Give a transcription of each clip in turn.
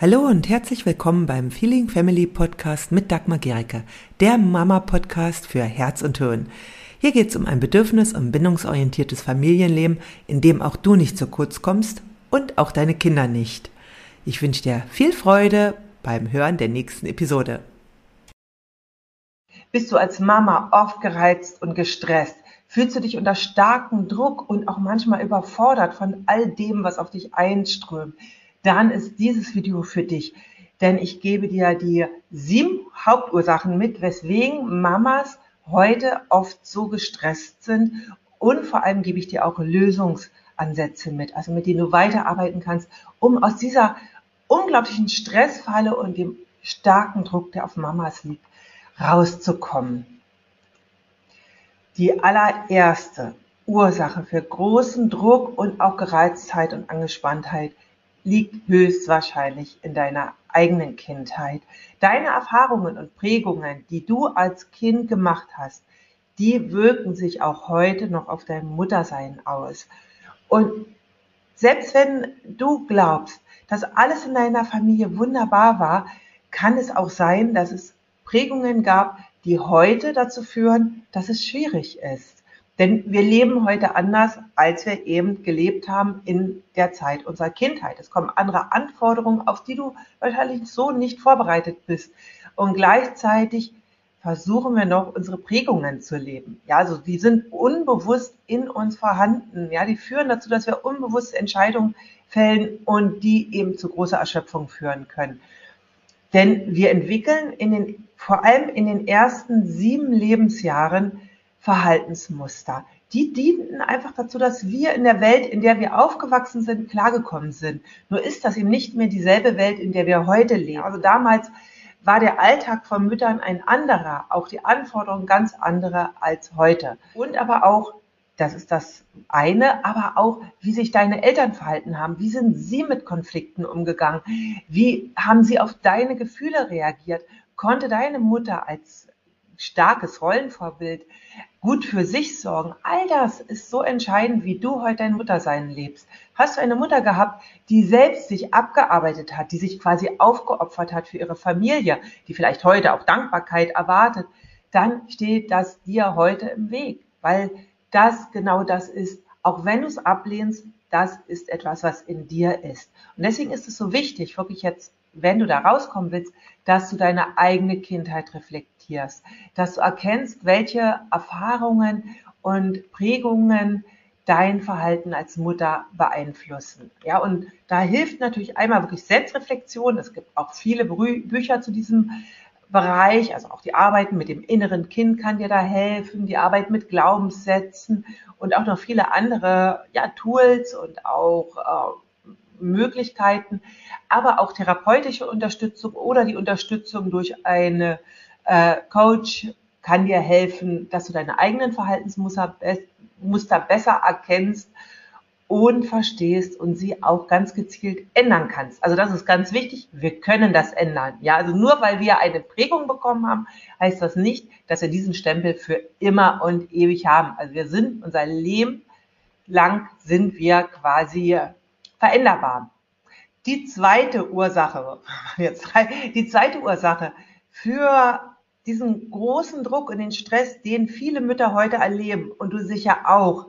Hallo und herzlich willkommen beim Feeling Family Podcast mit Dagmar Gericke, der Mama-Podcast für Herz und Hirn. Hier geht es um ein bedürfnis- und bindungsorientiertes Familienleben, in dem auch du nicht zu kurz kommst und auch deine Kinder nicht. Ich wünsche dir viel Freude beim Hören der nächsten Episode. Bist du als Mama oft gereizt und gestresst? Fühlst du dich unter starkem Druck und auch manchmal überfordert von all dem, was auf dich einströmt? Dann ist dieses Video für dich. Denn ich gebe dir die sieben Hauptursachen mit, weswegen Mamas heute oft so gestresst sind. Und vor allem gebe ich dir auch Lösungsansätze mit, also mit denen du weiterarbeiten kannst, um aus dieser unglaublichen Stressfalle und dem starken Druck, der auf Mamas liegt, rauszukommen. Die allererste Ursache für großen Druck und auch Gereiztheit und Angespanntheit liegt höchstwahrscheinlich in deiner eigenen Kindheit. Deine Erfahrungen und Prägungen, die du als Kind gemacht hast, die wirken sich auch heute noch auf dein Muttersein aus. Und selbst wenn du glaubst, dass alles in deiner Familie wunderbar war, kann es auch sein, dass es Prägungen gab, die heute dazu führen, dass es schwierig ist. Denn wir leben heute anders, als wir eben gelebt haben in der Zeit unserer Kindheit. Es kommen andere Anforderungen, auf die du wahrscheinlich so nicht vorbereitet bist. Und gleichzeitig versuchen wir noch, unsere Prägungen zu leben. Ja, also die sind unbewusst in uns vorhanden. Ja, die führen dazu, dass wir unbewusst Entscheidungen fällen und die eben zu großer Erschöpfung führen können. Denn wir entwickeln in den, vor allem in den ersten sieben Lebensjahren Verhaltensmuster. Die dienten einfach dazu, dass wir in der Welt, in der wir aufgewachsen sind, klargekommen sind. Nur ist das eben nicht mehr dieselbe Welt, in der wir heute leben. Also damals war der Alltag von Müttern ein anderer, auch die Anforderungen ganz andere als heute. Und aber auch, das ist das eine, aber auch, wie sich deine Eltern verhalten haben. Wie sind sie mit Konflikten umgegangen? Wie haben sie auf deine Gefühle reagiert? Konnte deine Mutter als starkes Rollenvorbild, gut für sich sorgen, all das ist so entscheidend, wie du heute dein Muttersein lebst. Hast du eine Mutter gehabt, die selbst sich abgearbeitet hat, die sich quasi aufgeopfert hat für ihre Familie, die vielleicht heute auch Dankbarkeit erwartet, dann steht das dir heute im Weg, weil das genau das ist. Auch wenn du es ablehnst, das ist etwas, was in dir ist. Und deswegen ist es so wichtig, wirklich jetzt, wenn du da rauskommen willst, dass du deine eigene Kindheit reflektierst, dass du erkennst, welche Erfahrungen und Prägungen dein Verhalten als Mutter beeinflussen. Ja, und da hilft natürlich einmal wirklich Selbstreflexion. Es gibt auch viele Bücher zu diesem Bereich, also auch die Arbeit mit dem inneren Kind kann dir da helfen, die Arbeit mit Glaubenssätzen und auch noch viele andere ja, Tools und auch äh, Möglichkeiten, aber auch therapeutische Unterstützung oder die Unterstützung durch eine äh, Coach kann dir helfen, dass du deine eigenen Verhaltensmuster Muster besser erkennst und verstehst und sie auch ganz gezielt ändern kannst. Also das ist ganz wichtig. Wir können das ändern. Ja, also nur weil wir eine Prägung bekommen haben, heißt das nicht, dass wir diesen Stempel für immer und ewig haben. Also wir sind unser Leben lang sind wir quasi veränderbar. Die zweite Ursache, jetzt die zweite Ursache für diesen großen Druck und den Stress, den viele Mütter heute erleben und du sicher auch,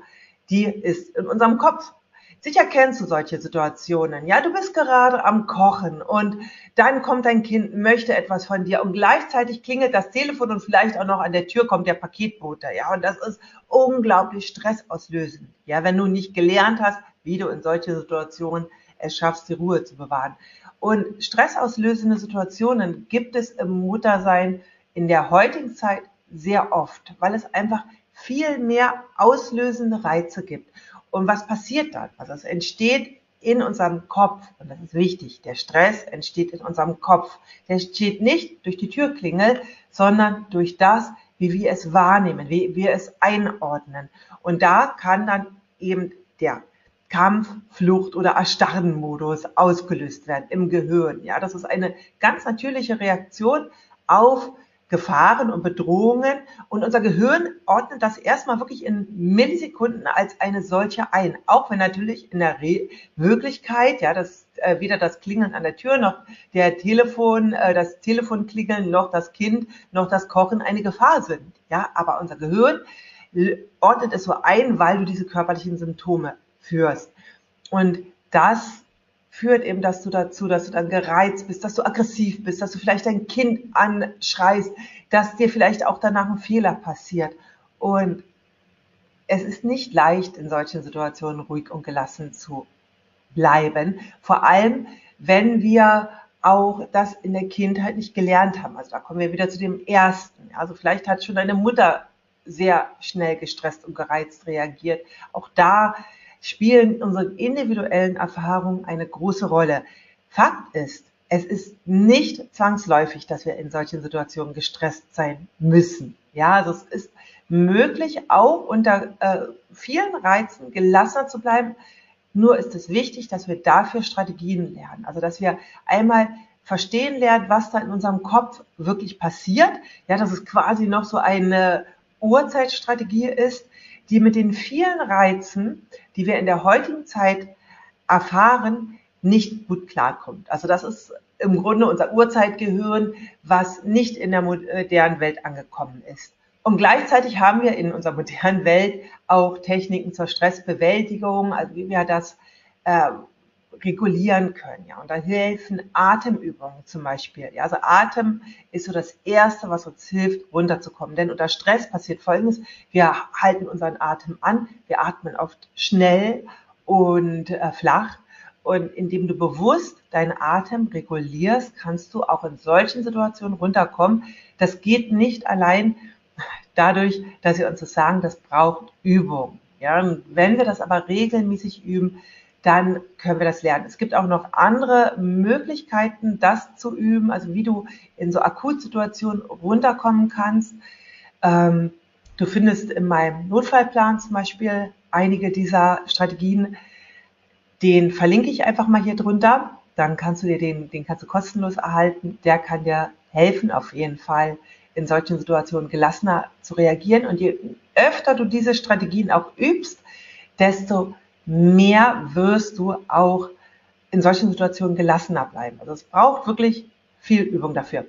die ist in unserem Kopf. Sicher kennst du solche Situationen. Ja, du bist gerade am Kochen und dann kommt dein Kind, möchte etwas von dir und gleichzeitig klingelt das Telefon und vielleicht auch noch an der Tür kommt der Paketbote. Ja, und das ist unglaublich stressauslösend. Ja, wenn du nicht gelernt hast, wie du in solche Situationen es schaffst, die Ruhe zu bewahren. Und stressauslösende Situationen gibt es im Muttersein in der heutigen Zeit sehr oft, weil es einfach viel mehr auslösende Reize gibt. Und was passiert dann? Also es entsteht in unserem Kopf, und das ist wichtig, der Stress entsteht in unserem Kopf. Der entsteht nicht durch die Türklingel, sondern durch das, wie wir es wahrnehmen, wie wir es einordnen. Und da kann dann eben der Kampf, Flucht oder Erstarren-Modus ausgelöst werden im Gehirn. Ja, das ist eine ganz natürliche Reaktion auf Gefahren und Bedrohungen und unser Gehirn ordnet das erstmal wirklich in Millisekunden als eine solche ein. Auch wenn natürlich in der Re Wirklichkeit, ja, das, äh, weder das Klingeln an der Tür noch der Telefon, äh, das Telefonklingeln noch das Kind noch das Kochen eine Gefahr sind. Ja, aber unser Gehirn ordnet es so ein, weil du diese körperlichen Symptome führst. Und das führt eben das dazu, dass du dann gereizt bist, dass du aggressiv bist, dass du vielleicht dein Kind anschreist, dass dir vielleicht auch danach ein Fehler passiert. Und es ist nicht leicht, in solchen Situationen ruhig und gelassen zu bleiben. Vor allem, wenn wir auch das in der Kindheit nicht gelernt haben. Also da kommen wir wieder zu dem ersten. Also vielleicht hat schon deine Mutter sehr schnell gestresst und gereizt reagiert. Auch da spielen unsere individuellen Erfahrungen eine große Rolle. Fakt ist, es ist nicht zwangsläufig, dass wir in solchen Situationen gestresst sein müssen. Ja, also es ist möglich, auch unter äh, vielen Reizen gelassener zu bleiben. Nur ist es wichtig, dass wir dafür Strategien lernen. Also, dass wir einmal verstehen lernen, was da in unserem Kopf wirklich passiert. Ja, dass es quasi noch so eine Urzeitstrategie ist, die mit den vielen Reizen, die wir in der heutigen Zeit erfahren, nicht gut klarkommt. Also das ist im Grunde unser Urzeitgehirn, was nicht in der modernen Welt angekommen ist. Und gleichzeitig haben wir in unserer modernen Welt auch Techniken zur Stressbewältigung, also wie wir das äh, regulieren können. Ja. Und da helfen Atemübungen zum Beispiel. Ja. Also Atem ist so das Erste, was uns hilft, runterzukommen. Denn unter Stress passiert Folgendes. Wir halten unseren Atem an. Wir atmen oft schnell und äh, flach. Und indem du bewusst deinen Atem regulierst, kannst du auch in solchen Situationen runterkommen. Das geht nicht allein dadurch, dass wir uns das sagen, das braucht Übung. Ja, und wenn wir das aber regelmäßig üben, dann können wir das lernen. Es gibt auch noch andere Möglichkeiten, das zu üben, also wie du in so Akutsituationen runterkommen kannst. Ähm, du findest in meinem Notfallplan zum Beispiel einige dieser Strategien. Den verlinke ich einfach mal hier drunter. Dann kannst du dir den, den kannst du kostenlos erhalten. Der kann dir helfen, auf jeden Fall in solchen Situationen gelassener zu reagieren. Und je öfter du diese Strategien auch übst, desto mehr wirst du auch in solchen Situationen gelassener bleiben. Also es braucht wirklich viel Übung dafür.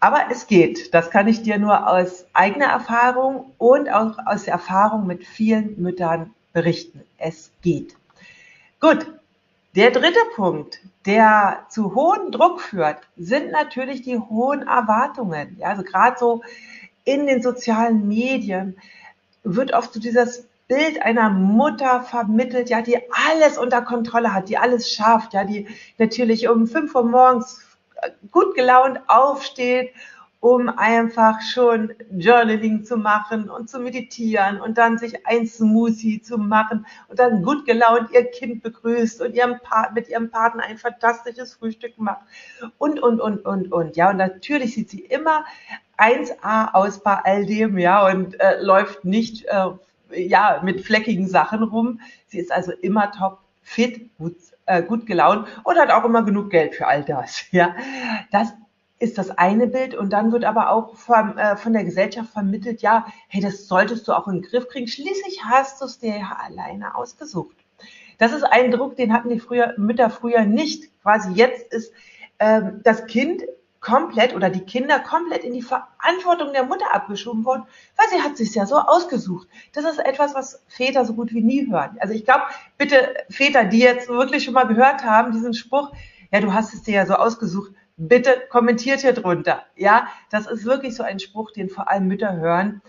Aber es geht. Das kann ich dir nur aus eigener Erfahrung und auch aus der Erfahrung mit vielen Müttern berichten. Es geht. Gut. Der dritte Punkt, der zu hohen Druck führt, sind natürlich die hohen Erwartungen. Ja, also gerade so in den sozialen Medien wird oft so dieses Bild einer Mutter vermittelt, ja, die alles unter Kontrolle hat, die alles schafft, ja, die natürlich um fünf Uhr morgens gut gelaunt aufsteht, um einfach schon Journaling zu machen und zu meditieren und dann sich ein Smoothie zu machen und dann gut gelaunt ihr Kind begrüßt und ihrem mit ihrem Partner ein fantastisches Frühstück macht und, und, und, und, und. Ja, und natürlich sieht sie immer 1A aus bei all dem, ja, und äh, läuft nicht äh, ja, mit fleckigen Sachen rum. Sie ist also immer top fit, gut, äh, gut gelaunt und hat auch immer genug Geld für all das. Ja, das ist das eine Bild und dann wird aber auch von, äh, von der Gesellschaft vermittelt, ja, hey, das solltest du auch in den Griff kriegen. Schließlich hast du es dir ja alleine ausgesucht. Das ist ein Druck, den hatten die früher, Mütter früher nicht. Quasi jetzt ist ähm, das Kind komplett oder die Kinder komplett in die Verantwortung der Mutter abgeschoben worden, weil sie hat sich ja so ausgesucht. Das ist etwas, was Väter so gut wie nie hören. Also ich glaube, bitte Väter, die jetzt wirklich schon mal gehört haben, diesen Spruch, ja, du hast es dir ja so ausgesucht, bitte kommentiert hier drunter. Ja, das ist wirklich so ein Spruch, den vor allem Mütter hören.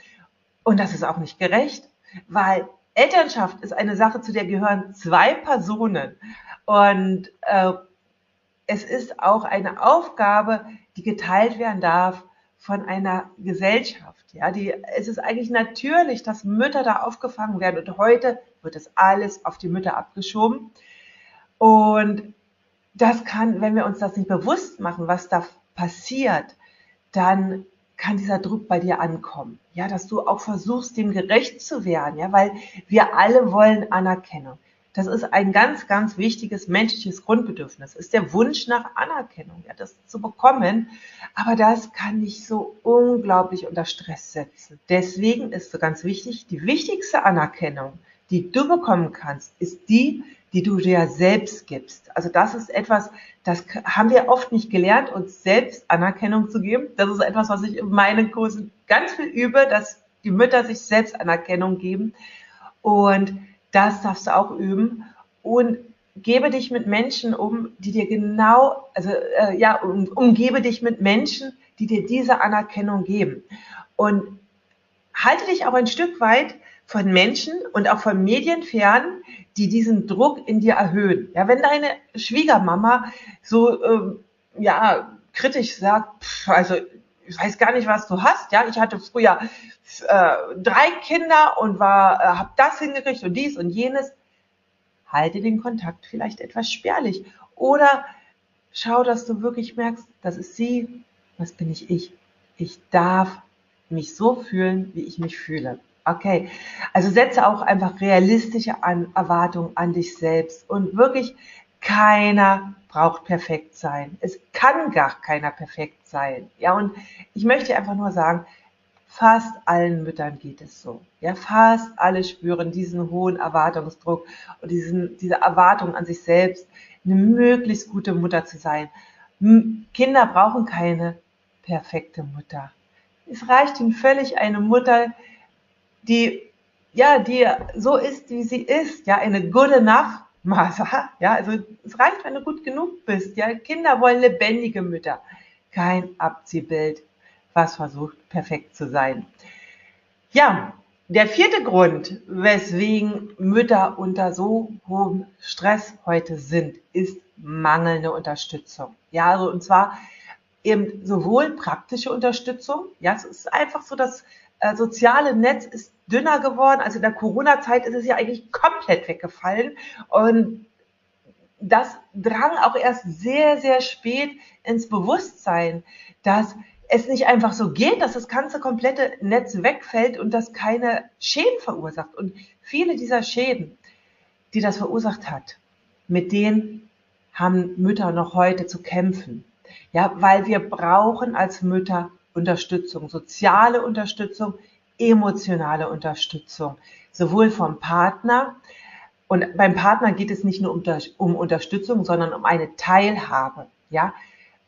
Und das ist auch nicht gerecht, weil Elternschaft ist eine Sache, zu der gehören zwei Personen. Und äh, es ist auch eine Aufgabe, die geteilt werden darf von einer Gesellschaft. Ja, die, es ist eigentlich natürlich, dass Mütter da aufgefangen werden und heute wird das alles auf die Mütter abgeschoben. Und das kann, wenn wir uns das nicht bewusst machen, was da passiert, dann kann dieser Druck bei dir ankommen. Ja, dass du auch versuchst, dem gerecht zu werden, ja, weil wir alle wollen Anerkennung. Das ist ein ganz, ganz wichtiges menschliches Grundbedürfnis. Ist der Wunsch nach Anerkennung, ja, das zu bekommen. Aber das kann dich so unglaublich unter Stress setzen. Deswegen ist so ganz wichtig, die wichtigste Anerkennung, die du bekommen kannst, ist die, die du dir selbst gibst. Also das ist etwas, das haben wir oft nicht gelernt, uns selbst Anerkennung zu geben. Das ist etwas, was ich in meinen Kursen ganz viel übe, dass die Mütter sich selbst Anerkennung geben. Und das darfst du auch üben. Und gebe dich mit Menschen um, die dir genau, also äh, ja, um, umgebe dich mit Menschen, die dir diese Anerkennung geben. Und halte dich auch ein Stück weit von Menschen und auch von Medien fern, die diesen Druck in dir erhöhen. Ja, wenn deine Schwiegermama so ähm, ja kritisch sagt, pff, also ich weiß gar nicht, was du hast. Ja, ich hatte früher äh, drei Kinder und war, äh, habe das hingekriegt und dies und jenes. Halte den Kontakt vielleicht etwas spärlich oder schau, dass du wirklich merkst, das ist sie, das bin ich ich. Ich darf mich so fühlen, wie ich mich fühle. Okay, also setze auch einfach realistische an Erwartungen an dich selbst und wirklich keiner braucht perfekt sein. Es kann gar keiner perfekt sein. Ja, und ich möchte einfach nur sagen, fast allen Müttern geht es so. Ja, fast alle spüren diesen hohen Erwartungsdruck und diesen, diese Erwartung an sich selbst, eine möglichst gute Mutter zu sein. Kinder brauchen keine perfekte Mutter. Es reicht ihnen völlig eine Mutter, die, ja, die so ist, wie sie ist, ja, eine good enough Mother, ja, also es reicht, wenn du gut genug bist, ja, Kinder wollen lebendige Mütter, kein Abziehbild, was versucht, perfekt zu sein. Ja, der vierte Grund, weswegen Mütter unter so hohem Stress heute sind, ist mangelnde Unterstützung. Ja, also und zwar eben sowohl praktische Unterstützung, ja, es ist einfach so, dass äh, soziale Netz ist dünner geworden. Also in der Corona-Zeit ist es ja eigentlich komplett weggefallen. Und das drang auch erst sehr, sehr spät ins Bewusstsein, dass es nicht einfach so geht, dass das ganze komplette Netz wegfällt und das keine Schäden verursacht. Und viele dieser Schäden, die das verursacht hat, mit denen haben Mütter noch heute zu kämpfen. Ja, weil wir brauchen als Mütter Unterstützung, soziale Unterstützung, emotionale Unterstützung, sowohl vom Partner, und beim Partner geht es nicht nur um, um Unterstützung, sondern um eine Teilhabe. Ja,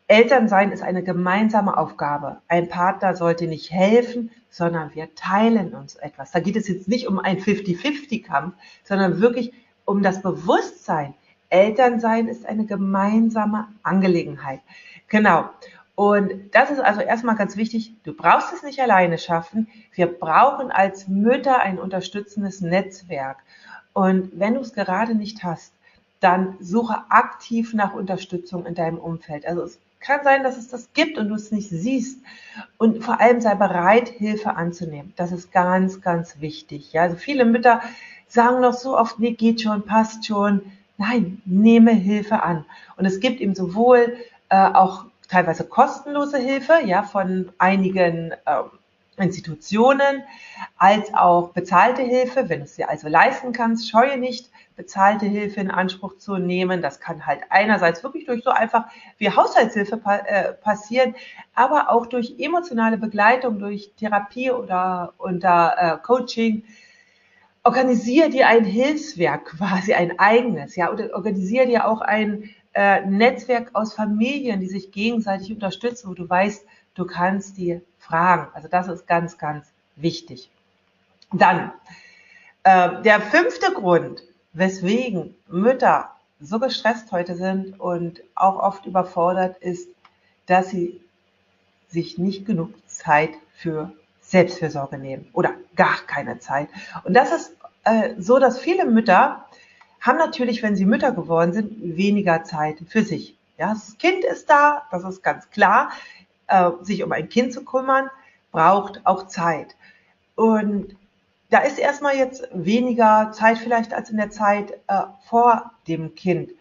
Elternsein ist eine gemeinsame Aufgabe. Ein Partner sollte nicht helfen, sondern wir teilen uns etwas. Da geht es jetzt nicht um einen 50-50-Kampf, sondern wirklich um das Bewusstsein. Elternsein ist eine gemeinsame Angelegenheit. Genau. Und das ist also erstmal ganz wichtig. Du brauchst es nicht alleine schaffen. Wir brauchen als Mütter ein unterstützendes Netzwerk. Und wenn du es gerade nicht hast, dann suche aktiv nach Unterstützung in deinem Umfeld. Also es kann sein, dass es das gibt und du es nicht siehst. Und vor allem sei bereit, Hilfe anzunehmen. Das ist ganz, ganz wichtig. Ja, also viele Mütter sagen noch so oft, nee, geht schon, passt schon. Nein, nehme Hilfe an. Und es gibt eben sowohl äh, auch teilweise kostenlose Hilfe, ja, von einigen ähm, Institutionen, als auch bezahlte Hilfe, wenn du es dir also leisten kannst, scheue nicht, bezahlte Hilfe in Anspruch zu nehmen. Das kann halt einerseits wirklich durch so einfach wie Haushaltshilfe pa äh, passieren, aber auch durch emotionale Begleitung, durch Therapie oder unter äh, Coaching. Organisiere dir ein Hilfswerk, quasi ein eigenes, ja, oder organisiere dir auch ein äh, Netzwerk aus Familien, die sich gegenseitig unterstützen, wo du weißt, du kannst die fragen. Also das ist ganz, ganz wichtig. Dann äh, der fünfte Grund, weswegen Mütter so gestresst heute sind und auch oft überfordert, ist, dass sie sich nicht genug Zeit für Selbstfürsorge nehmen oder gar keine Zeit. Und das ist äh, so, dass viele Mütter haben natürlich, wenn sie Mütter geworden sind, weniger Zeit für sich. Ja, das Kind ist da, das ist ganz klar. Äh, sich um ein Kind zu kümmern, braucht auch Zeit. Und da ist erstmal jetzt weniger Zeit vielleicht als in der Zeit äh, vor dem Kind,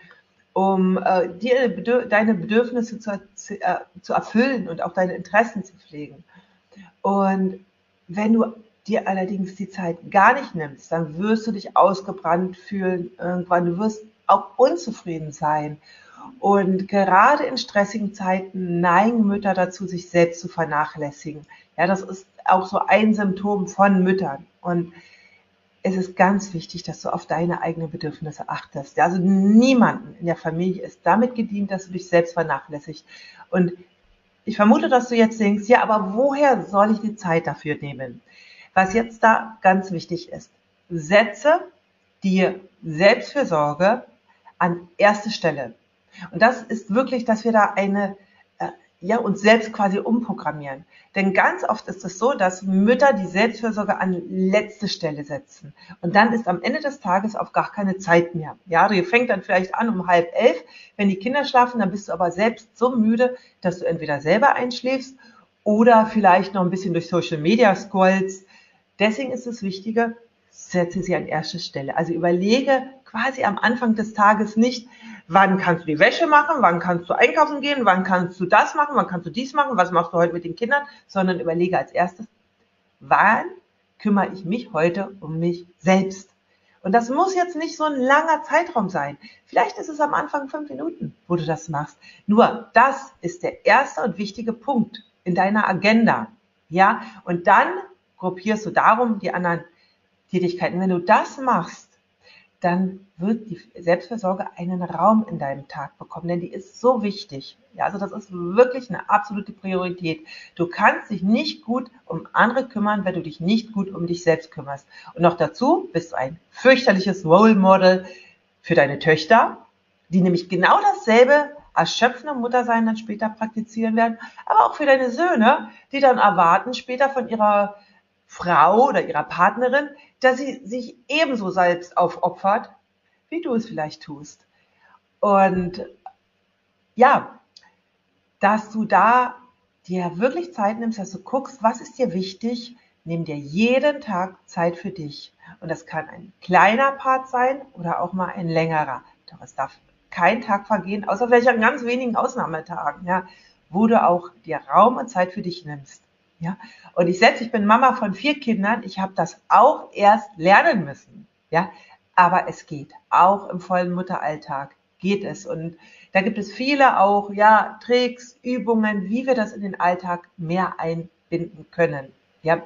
um äh, dir deine Bedürfnisse zu, äh, zu erfüllen und auch deine Interessen zu pflegen. Und wenn du dir allerdings die Zeit gar nicht nimmst, dann wirst du dich ausgebrannt fühlen irgendwann. Du wirst auch unzufrieden sein. Und gerade in stressigen Zeiten neigen Mütter dazu, sich selbst zu vernachlässigen. Ja, das ist auch so ein Symptom von Müttern. Und es ist ganz wichtig, dass du auf deine eigenen Bedürfnisse achtest. Ja, also niemanden in der Familie ist damit gedient, dass du dich selbst vernachlässigst. Und ich vermute, dass du jetzt denkst, ja, aber woher soll ich die Zeit dafür nehmen? Was jetzt da ganz wichtig ist, setze dir Selbstfürsorge an erste Stelle. Und das ist wirklich, dass wir da eine, äh, ja, uns selbst quasi umprogrammieren. Denn ganz oft ist es so, dass Mütter die Selbstfürsorge an letzte Stelle setzen. Und dann ist am Ende des Tages auch gar keine Zeit mehr. Ja, du fängst dann vielleicht an um halb elf. Wenn die Kinder schlafen, dann bist du aber selbst so müde, dass du entweder selber einschläfst oder vielleicht noch ein bisschen durch Social Media scrollst. Deswegen ist es wichtiger, setze sie an erste Stelle. Also überlege quasi am Anfang des Tages nicht, wann kannst du die Wäsche machen, wann kannst du einkaufen gehen, wann kannst du das machen, wann kannst du dies machen, was machst du heute mit den Kindern, sondern überlege als erstes, wann kümmere ich mich heute um mich selbst. Und das muss jetzt nicht so ein langer Zeitraum sein. Vielleicht ist es am Anfang fünf Minuten, wo du das machst. Nur das ist der erste und wichtige Punkt in deiner Agenda. Ja, und dann gruppierst du darum die anderen Tätigkeiten. Wenn du das machst, dann wird die Selbstversorge einen Raum in deinem Tag bekommen, denn die ist so wichtig. Ja, also das ist wirklich eine absolute Priorität. Du kannst dich nicht gut um andere kümmern, wenn du dich nicht gut um dich selbst kümmerst. Und noch dazu bist du ein fürchterliches Role Model für deine Töchter, die nämlich genau dasselbe erschöpfende Muttersein dann später praktizieren werden, aber auch für deine Söhne, die dann erwarten, später von ihrer Frau oder ihrer Partnerin, dass sie sich ebenso selbst aufopfert, wie du es vielleicht tust. Und ja, dass du da dir wirklich Zeit nimmst, dass du guckst, was ist dir wichtig, nimm dir jeden Tag Zeit für dich. Und das kann ein kleiner Part sein oder auch mal ein längerer. Doch es darf kein Tag vergehen, außer vielleicht an ganz wenigen Ausnahmetagen, ja, wo du auch dir Raum und Zeit für dich nimmst. Ja, und ich selbst, ich bin Mama von vier Kindern. Ich habe das auch erst lernen müssen. Ja, aber es geht. Auch im vollen Mutteralltag geht es. Und da gibt es viele auch, ja, Tricks, Übungen, wie wir das in den Alltag mehr einbinden können. Ja,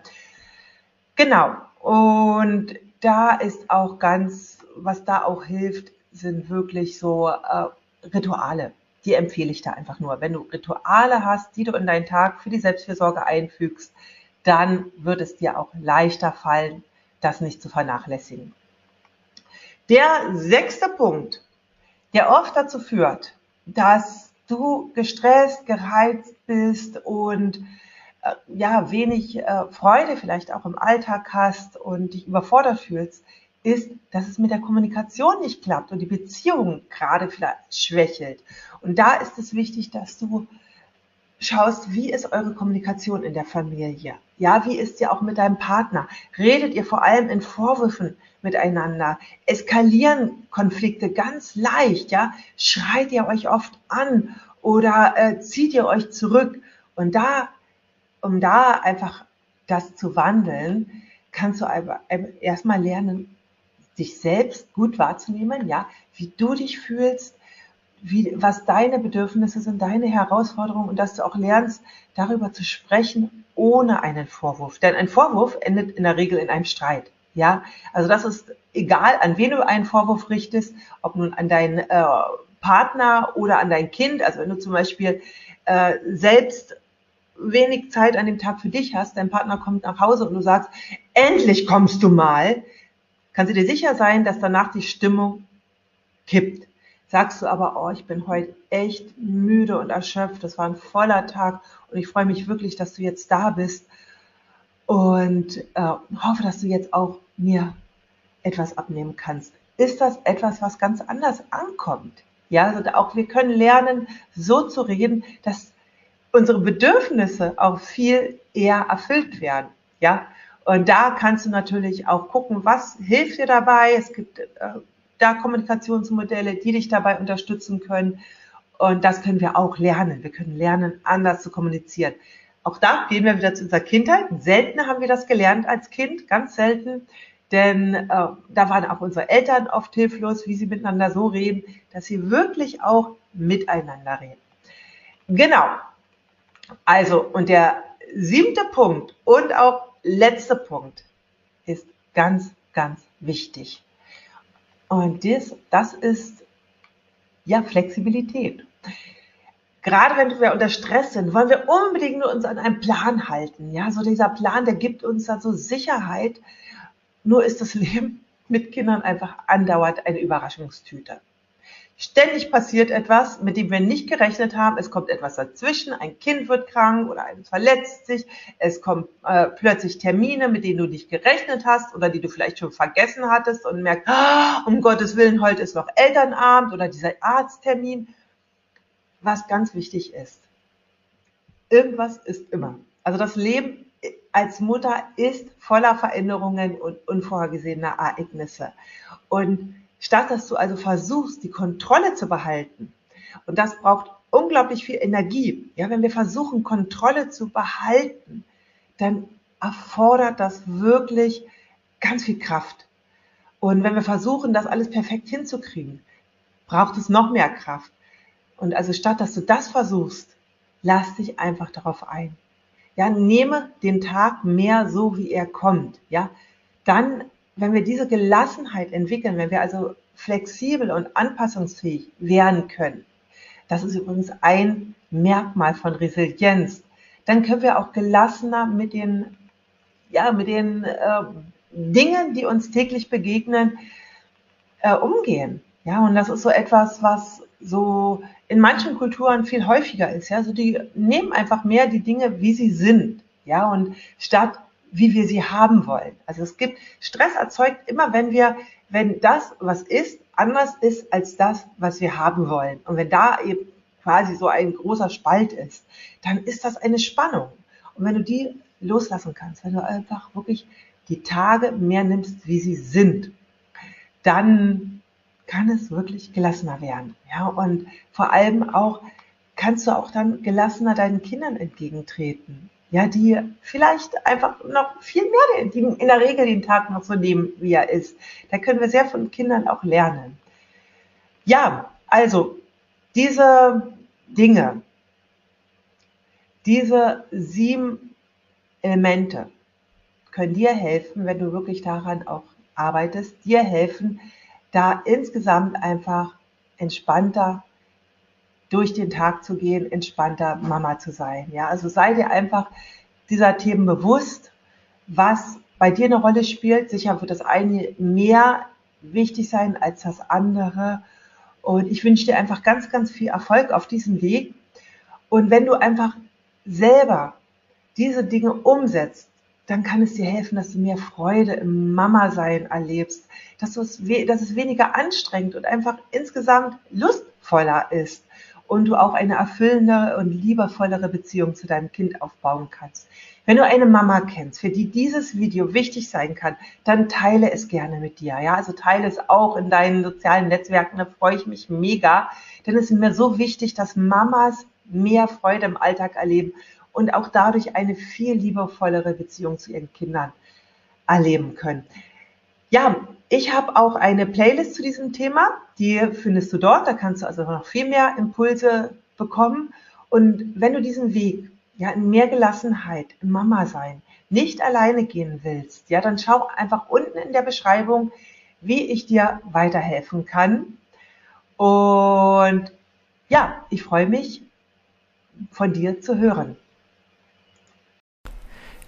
genau. Und da ist auch ganz, was da auch hilft, sind wirklich so äh, Rituale die empfehle ich da einfach nur. Wenn du Rituale hast, die du in deinen Tag für die Selbstfürsorge einfügst, dann wird es dir auch leichter fallen, das nicht zu vernachlässigen. Der sechste Punkt, der oft dazu führt, dass du gestresst, gereizt bist und äh, ja, wenig äh, Freude vielleicht auch im Alltag hast und dich überfordert fühlst, ist, dass es mit der Kommunikation nicht klappt und die Beziehung gerade vielleicht schwächelt. Und da ist es wichtig, dass du schaust, wie ist eure Kommunikation in der Familie? Ja, wie ist sie auch mit deinem Partner? Redet ihr vor allem in Vorwürfen miteinander? Eskalieren Konflikte ganz leicht? Ja, schreit ihr euch oft an oder äh, zieht ihr euch zurück? Und da, um da einfach das zu wandeln, kannst du erstmal lernen, dich selbst gut wahrzunehmen, ja, wie du dich fühlst, wie, was deine Bedürfnisse sind, deine Herausforderungen und dass du auch lernst, darüber zu sprechen ohne einen Vorwurf. Denn ein Vorwurf endet in der Regel in einem Streit. Ja, also das ist egal, an wen du einen Vorwurf richtest, ob nun an deinen äh, Partner oder an dein Kind. Also wenn du zum Beispiel äh, selbst wenig Zeit an dem Tag für dich hast, dein Partner kommt nach Hause und du sagst, endlich kommst du mal, kannst du dir sicher sein, dass danach die Stimmung kippt. Sagst du aber, oh, ich bin heute echt müde und erschöpft, das war ein voller Tag und ich freue mich wirklich, dass du jetzt da bist und äh, hoffe, dass du jetzt auch mir etwas abnehmen kannst. Ist das etwas, was ganz anders ankommt? Ja, also auch wir können lernen, so zu reden, dass unsere Bedürfnisse auch viel eher erfüllt werden. Ja, und da kannst du natürlich auch gucken, was hilft dir dabei. Es gibt äh, da Kommunikationsmodelle, die dich dabei unterstützen können. Und das können wir auch lernen. Wir können lernen, anders zu kommunizieren. Auch da gehen wir wieder zu unserer Kindheit. Selten haben wir das gelernt als Kind, ganz selten. Denn äh, da waren auch unsere Eltern oft hilflos, wie sie miteinander so reden, dass sie wirklich auch miteinander reden. Genau. Also, und der siebte Punkt und auch letzte Punkt ist ganz, ganz wichtig. Und das, das ist ja Flexibilität. Gerade wenn wir unter Stress sind, wollen wir unbedingt nur uns an einen Plan halten. Ja, so dieser Plan, der gibt uns da so Sicherheit. Nur ist das Leben mit Kindern einfach andauernd eine Überraschungstüte. Ständig passiert etwas, mit dem wir nicht gerechnet haben. Es kommt etwas dazwischen. Ein Kind wird krank oder eines verletzt sich. Es kommen äh, plötzlich Termine, mit denen du nicht gerechnet hast oder die du vielleicht schon vergessen hattest und merkst, oh, um Gottes Willen, heute ist noch Elternabend oder dieser Arzttermin. Was ganz wichtig ist. Irgendwas ist immer. Also das Leben als Mutter ist voller Veränderungen und unvorhergesehener Ereignisse. Und Statt dass du also versuchst, die Kontrolle zu behalten, und das braucht unglaublich viel Energie. Ja, wenn wir versuchen, Kontrolle zu behalten, dann erfordert das wirklich ganz viel Kraft. Und wenn wir versuchen, das alles perfekt hinzukriegen, braucht es noch mehr Kraft. Und also statt dass du das versuchst, lass dich einfach darauf ein. Ja, nehme den Tag mehr so, wie er kommt. Ja, dann wenn wir diese Gelassenheit entwickeln, wenn wir also flexibel und anpassungsfähig werden können, das ist übrigens ein Merkmal von Resilienz, dann können wir auch gelassener mit den, ja, mit den äh, Dingen, die uns täglich begegnen, äh, umgehen. Ja, und das ist so etwas, was so in manchen Kulturen viel häufiger ist. Ja, so die nehmen einfach mehr die Dinge, wie sie sind. Ja, und statt wie wir sie haben wollen. Also es gibt Stress erzeugt immer, wenn wir, wenn das, was ist, anders ist als das, was wir haben wollen. Und wenn da eben quasi so ein großer Spalt ist, dann ist das eine Spannung. Und wenn du die loslassen kannst, wenn du einfach wirklich die Tage mehr nimmst, wie sie sind, dann kann es wirklich gelassener werden. Ja, und vor allem auch kannst du auch dann gelassener deinen Kindern entgegentreten ja, die vielleicht einfach noch viel mehr, die in der Regel den Tag noch so nehmen, wie er ist. Da können wir sehr von Kindern auch lernen. Ja, also diese Dinge, diese sieben Elemente können dir helfen, wenn du wirklich daran auch arbeitest, dir helfen, da insgesamt einfach entspannter durch den Tag zu gehen, entspannter Mama zu sein. Ja, also sei dir einfach dieser Themen bewusst, was bei dir eine Rolle spielt. Sicher wird das eine mehr wichtig sein als das andere. Und ich wünsche dir einfach ganz, ganz viel Erfolg auf diesem Weg. Und wenn du einfach selber diese Dinge umsetzt, dann kann es dir helfen, dass du mehr Freude im Mama-Sein erlebst, dass, dass es weniger anstrengend und einfach insgesamt lustvoller ist und du auch eine erfüllende und liebevollere Beziehung zu deinem Kind aufbauen kannst. Wenn du eine Mama kennst, für die dieses Video wichtig sein kann, dann teile es gerne mit dir. Ja, also teile es auch in deinen sozialen Netzwerken. Da freue ich mich mega, denn es ist mir so wichtig, dass Mamas mehr Freude im Alltag erleben und auch dadurch eine viel liebevollere Beziehung zu ihren Kindern erleben können. Ja, ich habe auch eine Playlist zu diesem Thema, die findest du dort. Da kannst du also noch viel mehr Impulse bekommen. Und wenn du diesen Weg ja in mehr Gelassenheit, im Mama sein, nicht alleine gehen willst, ja, dann schau einfach unten in der Beschreibung, wie ich dir weiterhelfen kann. Und ja, ich freue mich, von dir zu hören.